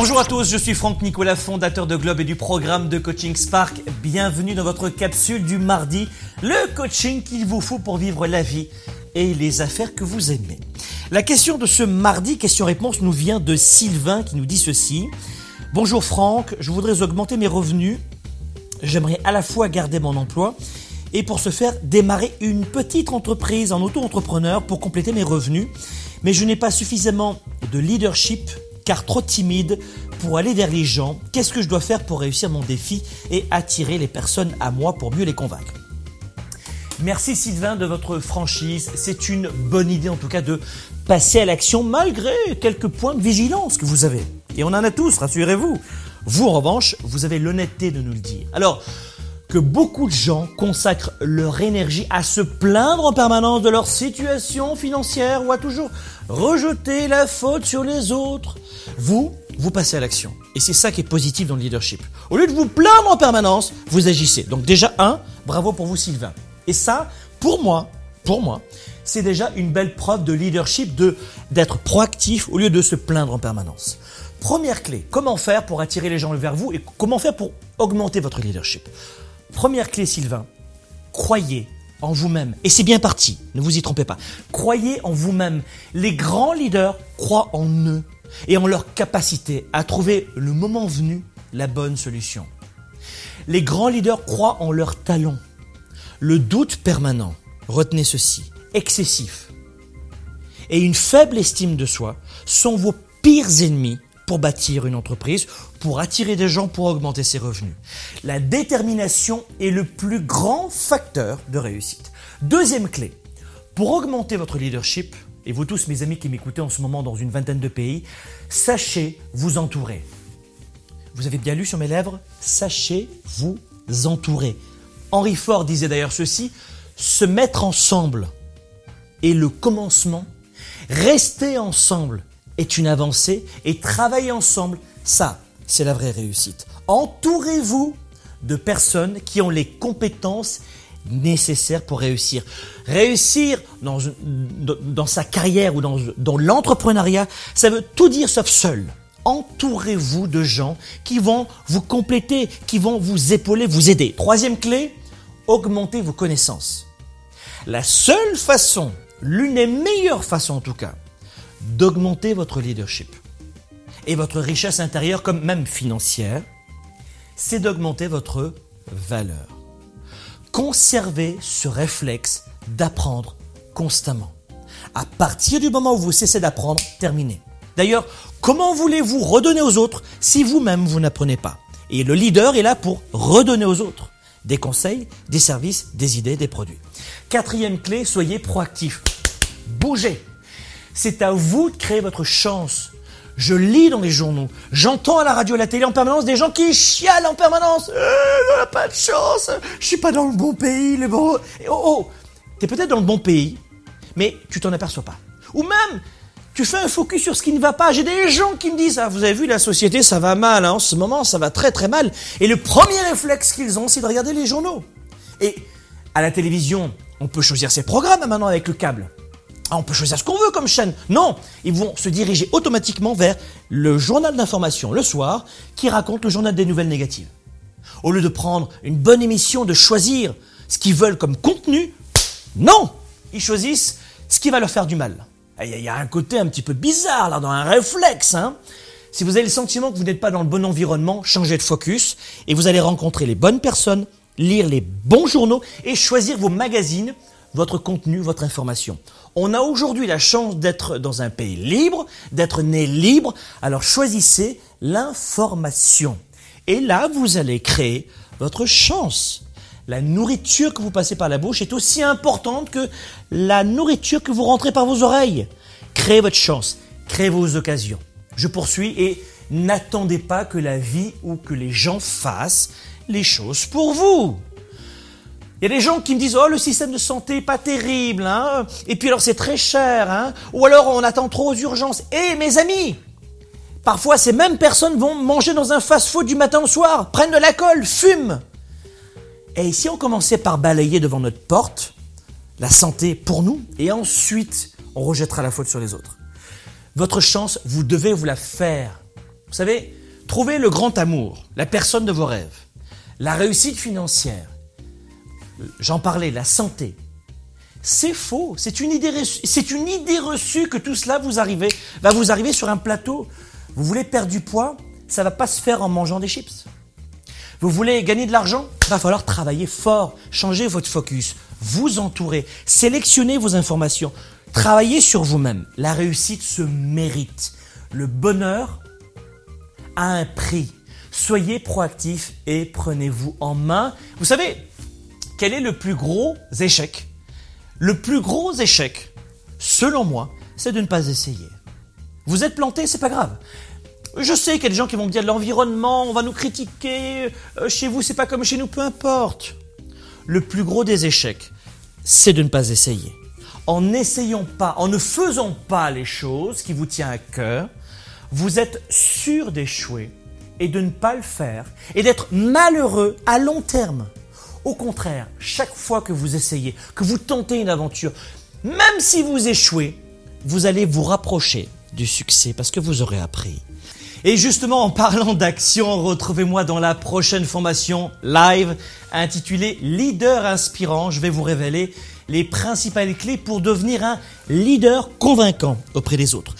Bonjour à tous, je suis Franck Nicolas, fondateur de Globe et du programme de coaching Spark. Bienvenue dans votre capsule du mardi, le coaching qu'il vous faut pour vivre la vie et les affaires que vous aimez. La question de ce mardi, question-réponse, nous vient de Sylvain qui nous dit ceci. Bonjour Franck, je voudrais augmenter mes revenus. J'aimerais à la fois garder mon emploi et pour ce faire démarrer une petite entreprise en auto-entrepreneur pour compléter mes revenus. Mais je n'ai pas suffisamment de leadership car trop timide pour aller vers les gens. Qu'est-ce que je dois faire pour réussir mon défi et attirer les personnes à moi pour mieux les convaincre? Merci Sylvain de votre franchise. C'est une bonne idée en tout cas de passer à l'action malgré quelques points de vigilance que vous avez. Et on en a tous, rassurez-vous. Vous en revanche, vous avez l'honnêteté de nous le dire. Alors, que beaucoup de gens consacrent leur énergie à se plaindre en permanence de leur situation financière ou à toujours rejeter la faute sur les autres. Vous, vous passez à l'action. Et c'est ça qui est positif dans le leadership. Au lieu de vous plaindre en permanence, vous agissez. Donc déjà, un, bravo pour vous Sylvain. Et ça, pour moi, pour moi, c'est déjà une belle preuve de leadership, de d'être proactif au lieu de se plaindre en permanence. Première clé, comment faire pour attirer les gens vers vous et comment faire pour augmenter votre leadership? Première clé, Sylvain, croyez en vous-même. Et c'est bien parti, ne vous y trompez pas. Croyez en vous-même. Les grands leaders croient en eux et en leur capacité à trouver le moment venu la bonne solution. Les grands leaders croient en leur talent. Le doute permanent, retenez ceci, excessif et une faible estime de soi sont vos pires ennemis pour bâtir une entreprise, pour attirer des gens, pour augmenter ses revenus. La détermination est le plus grand facteur de réussite. Deuxième clé, pour augmenter votre leadership, et vous tous mes amis qui m'écoutez en ce moment dans une vingtaine de pays, sachez vous entourer. Vous avez bien lu sur mes lèvres? Sachez vous entourer. Henry Ford disait d'ailleurs ceci, se mettre ensemble est le commencement, rester ensemble est une avancée et travailler ensemble, ça, c'est la vraie réussite. Entourez-vous de personnes qui ont les compétences nécessaires pour réussir. Réussir dans, sa carrière ou dans, dans l'entrepreneuriat, ça veut tout dire sauf seul. Entourez-vous de gens qui vont vous compléter, qui vont vous épauler, vous aider. Troisième clé, augmentez vos connaissances. La seule façon, l'une des meilleures façons en tout cas, d'augmenter votre leadership et votre richesse intérieure comme même financière, c'est d'augmenter votre valeur. Conservez ce réflexe d'apprendre constamment. À partir du moment où vous cessez d'apprendre, terminez. D'ailleurs, comment voulez-vous redonner aux autres si vous-même vous, n'apprenez pas? Et le leader est là pour redonner aux autres des conseils, des services, des idées, des produits. Quatrième clé, soyez proactif. Bougez. C'est à vous de créer votre chance. Je lis dans les journaux, j'entends à la radio, à la télé en permanence des gens qui chialent en permanence. Euh, on n'a pas de chance, je suis pas dans le bon pays, le bon. Oh, oh, t'es peut-être dans le bon pays, mais tu t'en aperçois pas. Ou même, tu fais un focus sur ce qui ne va pas. J'ai des gens qui me disent, ah, vous avez vu, la société, ça va mal, hein, en ce moment, ça va très très mal. Et le premier réflexe qu'ils ont, c'est de regarder les journaux. Et à la télévision, on peut choisir ses programmes maintenant avec le câble. Ah, on peut choisir ce qu'on veut comme chaîne. Non, ils vont se diriger automatiquement vers le journal d'information le soir qui raconte le journal des nouvelles négatives. Au lieu de prendre une bonne émission, de choisir ce qu'ils veulent comme contenu, non, ils choisissent ce qui va leur faire du mal. Il y a un côté un petit peu bizarre là, dans un réflexe. Hein si vous avez le sentiment que vous n'êtes pas dans le bon environnement, changez de focus et vous allez rencontrer les bonnes personnes, lire les bons journaux et choisir vos magazines votre contenu, votre information. On a aujourd'hui la chance d'être dans un pays libre, d'être né libre, alors choisissez l'information. Et là, vous allez créer votre chance. La nourriture que vous passez par la bouche est aussi importante que la nourriture que vous rentrez par vos oreilles. Créez votre chance, créez vos occasions. Je poursuis et n'attendez pas que la vie ou que les gens fassent les choses pour vous. Il y a des gens qui me disent, oh, le système de santé pas terrible, hein. Et puis alors c'est très cher, hein. Ou alors on attend trop aux urgences. Eh, mes amis! Parfois, ces mêmes personnes vont manger dans un fast-food du matin au soir, prennent de la colle, fument. Et si on commençait par balayer devant notre porte la santé pour nous, et ensuite on rejettera la faute sur les autres. Votre chance, vous devez vous la faire. Vous savez, trouver le grand amour, la personne de vos rêves, la réussite financière, j'en parlais, la santé, c'est faux. C'est une idée reçue. C'est une idée reçue que tout cela vous arrive, va vous arriver sur un plateau. Vous voulez perdre du poids, ça va pas se faire en mangeant des chips. Vous voulez gagner de l'argent, va falloir travailler fort, changer votre focus, vous entourer, sélectionner vos informations, travailler sur vous-même. La réussite se mérite. Le bonheur a un prix. Soyez proactif et prenez-vous en main. Vous savez, quel est le plus gros échec? Le plus gros échec, selon moi, c'est de ne pas essayer. Vous êtes planté, c'est pas grave. Je sais qu'il y a des gens qui vont me dire l'environnement, on va nous critiquer, euh, chez vous c'est pas comme chez nous, peu importe. Le plus gros des échecs, c'est de ne pas essayer. En n'essayant pas, en ne faisant pas les choses qui vous tiennent à cœur, vous êtes sûr d'échouer et de ne pas le faire et d'être malheureux à long terme. Au contraire, chaque fois que vous essayez, que vous tentez une aventure, même si vous échouez, vous allez vous rapprocher du succès parce que vous aurez appris. Et justement, en parlant d'action, retrouvez-moi dans la prochaine formation live intitulée Leader inspirant. Je vais vous révéler les principales clés pour devenir un leader convaincant auprès des autres.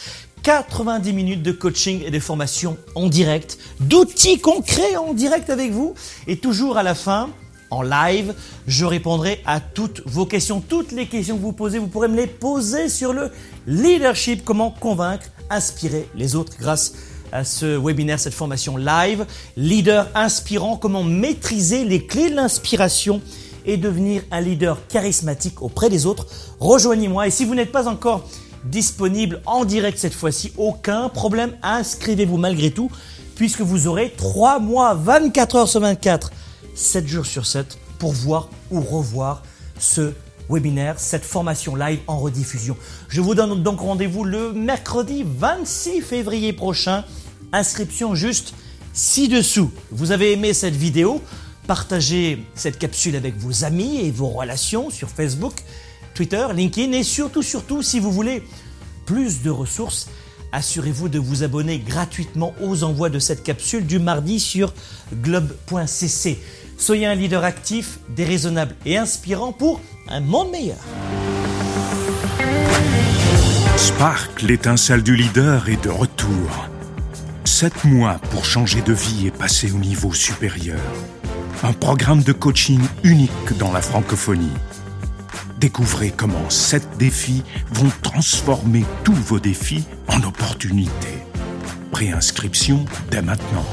90 minutes de coaching et de formation en direct, d'outils concrets en direct avec vous. Et toujours à la fin, en live, je répondrai à toutes vos questions. Toutes les questions que vous posez, vous pourrez me les poser sur le leadership, comment convaincre, inspirer les autres grâce à ce webinaire, cette formation live. Leader inspirant, comment maîtriser les clés de l'inspiration et devenir un leader charismatique auprès des autres. Rejoignez-moi et si vous n'êtes pas encore disponible en direct cette fois-ci, aucun problème, inscrivez-vous malgré tout puisque vous aurez 3 mois, 24 heures sur 24, 7 jours sur 7 pour voir ou revoir ce webinaire, cette formation live en rediffusion. Je vous donne donc rendez-vous le mercredi 26 février prochain. Inscription juste ci-dessous. Vous avez aimé cette vidéo? Partagez cette capsule avec vos amis et vos relations sur Facebook, Twitter, LinkedIn et surtout, surtout, si vous voulez plus de ressources, assurez-vous de vous abonner gratuitement aux envois de cette capsule du mardi sur globe.cc. Soyez un leader actif, déraisonnable et inspirant pour un monde meilleur. Spark, l'étincelle du leader, est de retour. Sept mois pour changer de vie et passer au niveau supérieur. Un programme de coaching unique dans la francophonie. Découvrez comment sept défis vont transformer tous vos défis en opportunités. Préinscription dès maintenant.